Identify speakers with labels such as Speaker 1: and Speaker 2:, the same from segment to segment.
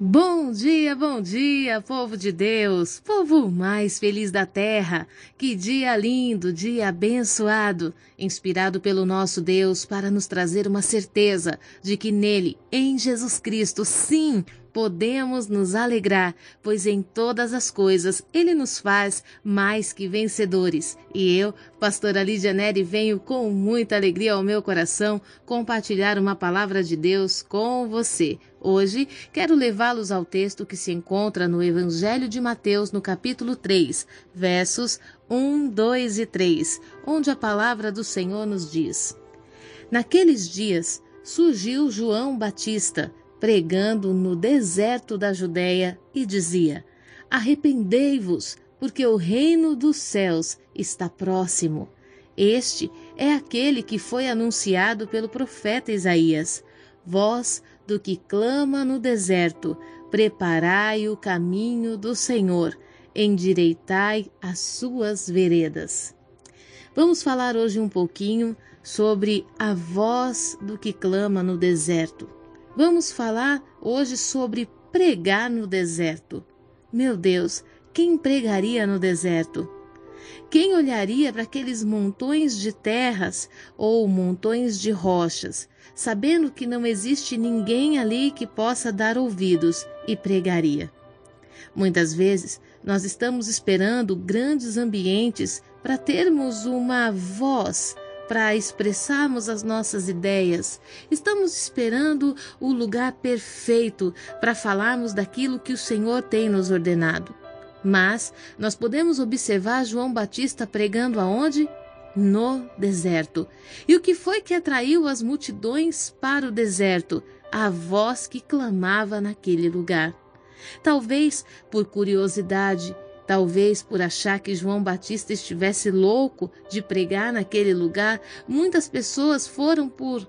Speaker 1: Bom dia, bom dia, povo de Deus, povo mais feliz da terra. Que dia lindo, dia abençoado, inspirado pelo nosso Deus para nos trazer uma certeza de que nele, em Jesus Cristo, sim, podemos nos alegrar, pois em todas as coisas Ele nos faz mais que vencedores. E eu, pastora Lídia Neri, venho com muita alegria ao meu coração compartilhar uma palavra de Deus com você. Hoje quero levá-los ao texto que se encontra no Evangelho de Mateus, no capítulo 3, versos 1, 2 e 3, onde a palavra do Senhor nos diz: Naqueles dias surgiu João Batista pregando no deserto da Judéia e dizia: Arrependei-vos, porque o reino dos céus está próximo. Este é aquele que foi anunciado pelo profeta Isaías. Voz do que clama no deserto, preparai o caminho do Senhor, endireitai as suas veredas. Vamos falar hoje um pouquinho sobre a voz do que clama no deserto. Vamos falar hoje sobre pregar no deserto. Meu Deus, quem pregaria no deserto? Quem olharia para aqueles montões de terras ou montões de rochas, sabendo que não existe ninguém ali que possa dar ouvidos e pregaria? Muitas vezes nós estamos esperando grandes ambientes para termos uma voz para expressarmos as nossas ideias. Estamos esperando o lugar perfeito para falarmos daquilo que o Senhor tem nos ordenado. Mas nós podemos observar João Batista pregando aonde? No deserto. E o que foi que atraiu as multidões para o deserto? A voz que clamava naquele lugar. Talvez por curiosidade, Talvez por achar que João Batista estivesse louco de pregar naquele lugar, muitas pessoas foram por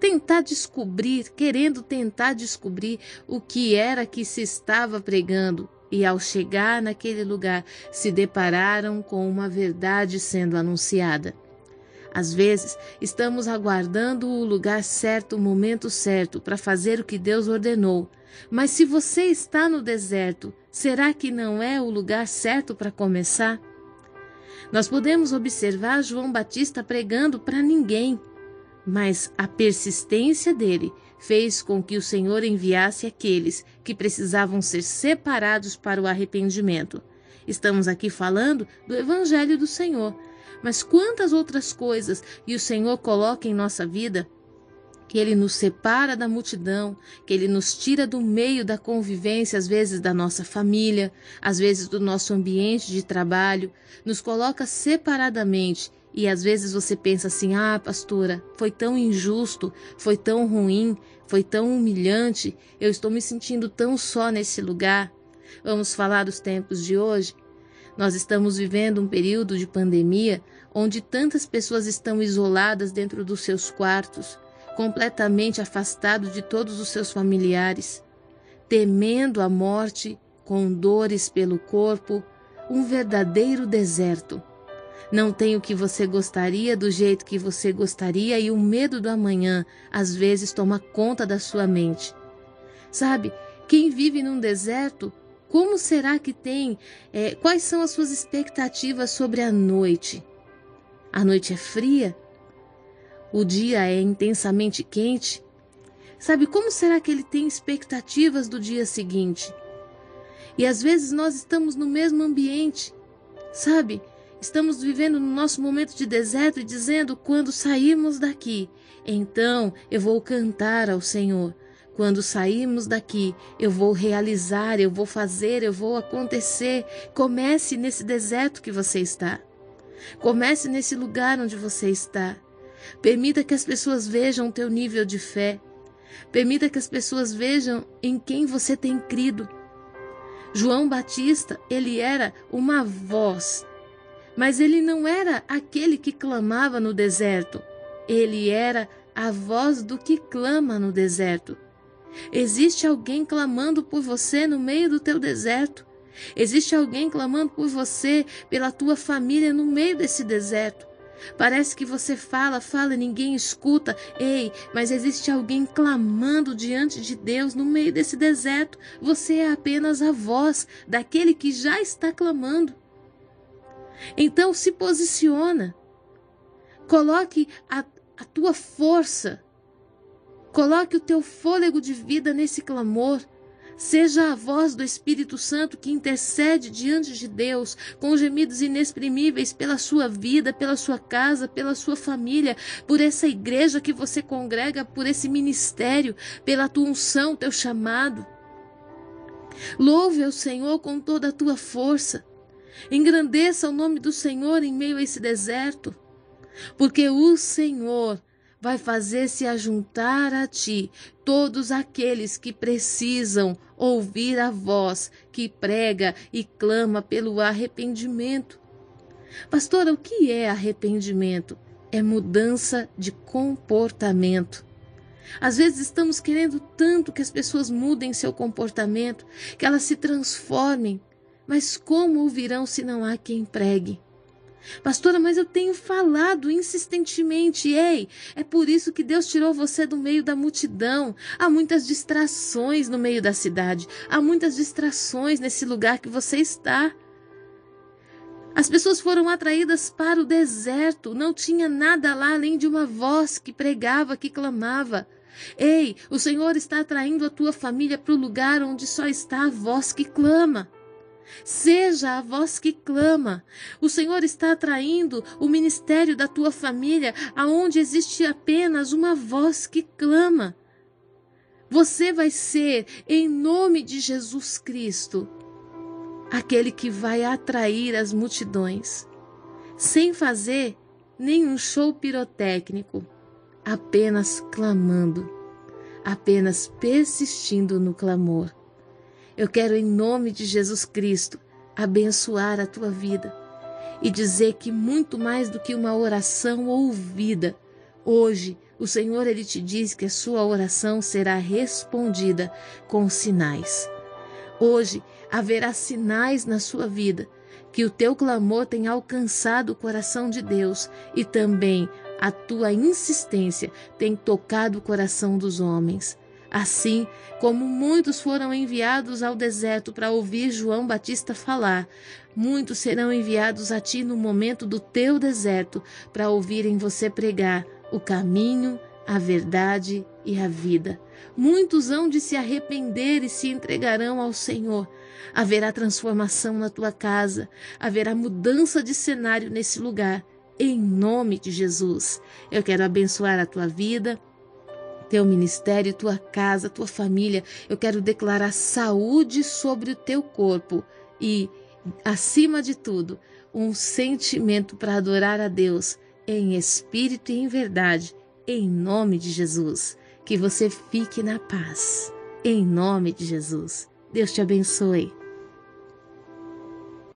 Speaker 1: tentar descobrir, querendo tentar descobrir o que era que se estava pregando. E ao chegar naquele lugar, se depararam com uma verdade sendo anunciada. Às vezes, estamos aguardando o lugar certo, o momento certo para fazer o que Deus ordenou. Mas se você está no deserto, será que não é o lugar certo para começar? Nós podemos observar João Batista pregando para ninguém, mas a persistência dele fez com que o Senhor enviasse aqueles que precisavam ser separados para o arrependimento. Estamos aqui falando do Evangelho do Senhor mas quantas outras coisas e o Senhor coloca em nossa vida que Ele nos separa da multidão, que Ele nos tira do meio da convivência, às vezes da nossa família, às vezes do nosso ambiente de trabalho, nos coloca separadamente. E às vezes você pensa assim: ah, pastora, foi tão injusto, foi tão ruim, foi tão humilhante, eu estou me sentindo tão só nesse lugar. Vamos falar dos tempos de hoje? Nós estamos vivendo um período de pandemia onde tantas pessoas estão isoladas dentro dos seus quartos, completamente afastados de todos os seus familiares, temendo a morte, com dores pelo corpo, um verdadeiro deserto. Não tem o que você gostaria do jeito que você gostaria e o medo do amanhã às vezes toma conta da sua mente. Sabe, quem vive num deserto como será que tem? É, quais são as suas expectativas sobre a noite? A noite é fria? O dia é intensamente quente? Sabe como será que ele tem expectativas do dia seguinte? E às vezes nós estamos no mesmo ambiente, sabe? Estamos vivendo no nosso momento de deserto e dizendo: quando sairmos daqui, então eu vou cantar ao Senhor. Quando sairmos daqui, eu vou realizar, eu vou fazer, eu vou acontecer. Comece nesse deserto que você está. Comece nesse lugar onde você está. Permita que as pessoas vejam o teu nível de fé. Permita que as pessoas vejam em quem você tem crido. João Batista, ele era uma voz, mas ele não era aquele que clamava no deserto. Ele era a voz do que clama no deserto. Existe alguém clamando por você no meio do teu deserto. Existe alguém clamando por você, pela tua família no meio desse deserto. Parece que você fala, fala e ninguém escuta. Ei, mas existe alguém clamando diante de Deus no meio desse deserto. Você é apenas a voz daquele que já está clamando. Então se posiciona. Coloque a, a tua força. Coloque o teu fôlego de vida nesse clamor. Seja a voz do Espírito Santo que intercede diante de Deus com gemidos inexprimíveis pela sua vida, pela sua casa, pela sua família, por essa igreja que você congrega, por esse ministério, pela tua unção, teu chamado. Louve ao Senhor com toda a tua força. Engrandeça o nome do Senhor em meio a esse deserto, porque o Senhor vai fazer se ajuntar a ti todos aqueles que precisam ouvir a voz que prega e clama pelo arrependimento. Pastora, o que é arrependimento? É mudança de comportamento. Às vezes estamos querendo tanto que as pessoas mudem seu comportamento, que elas se transformem, mas como ouvirão se não há quem pregue? Pastora, mas eu tenho falado insistentemente. Ei, é por isso que Deus tirou você do meio da multidão. Há muitas distrações no meio da cidade. Há muitas distrações nesse lugar que você está. As pessoas foram atraídas para o deserto. Não tinha nada lá além de uma voz que pregava, que clamava. Ei, o Senhor está atraindo a tua família para o lugar onde só está a voz que clama. Seja a voz que clama. O Senhor está atraindo o ministério da tua família aonde existe apenas uma voz que clama. Você vai ser, em nome de Jesus Cristo, aquele que vai atrair as multidões, sem fazer nenhum show pirotécnico, apenas clamando, apenas persistindo no clamor. Eu quero, em nome de Jesus Cristo, abençoar a tua vida e dizer que muito mais do que uma oração ouvida, hoje o Senhor ele te diz que a sua oração será respondida com sinais. Hoje haverá sinais na sua vida que o teu clamor tenha alcançado o coração de Deus e também a tua insistência tem tocado o coração dos homens. Assim como muitos foram enviados ao deserto para ouvir João Batista falar, muitos serão enviados a ti no momento do teu deserto para ouvirem você pregar o caminho, a verdade e a vida. Muitos hão de se arrepender e se entregarão ao Senhor. Haverá transformação na tua casa, haverá mudança de cenário nesse lugar. Em nome de Jesus, eu quero abençoar a tua vida teu ministério, tua casa, tua família. Eu quero declarar saúde sobre o teu corpo e, acima de tudo, um sentimento para adorar a Deus em espírito e em verdade, em nome de Jesus. Que você fique na paz, em nome de Jesus. Deus te abençoe.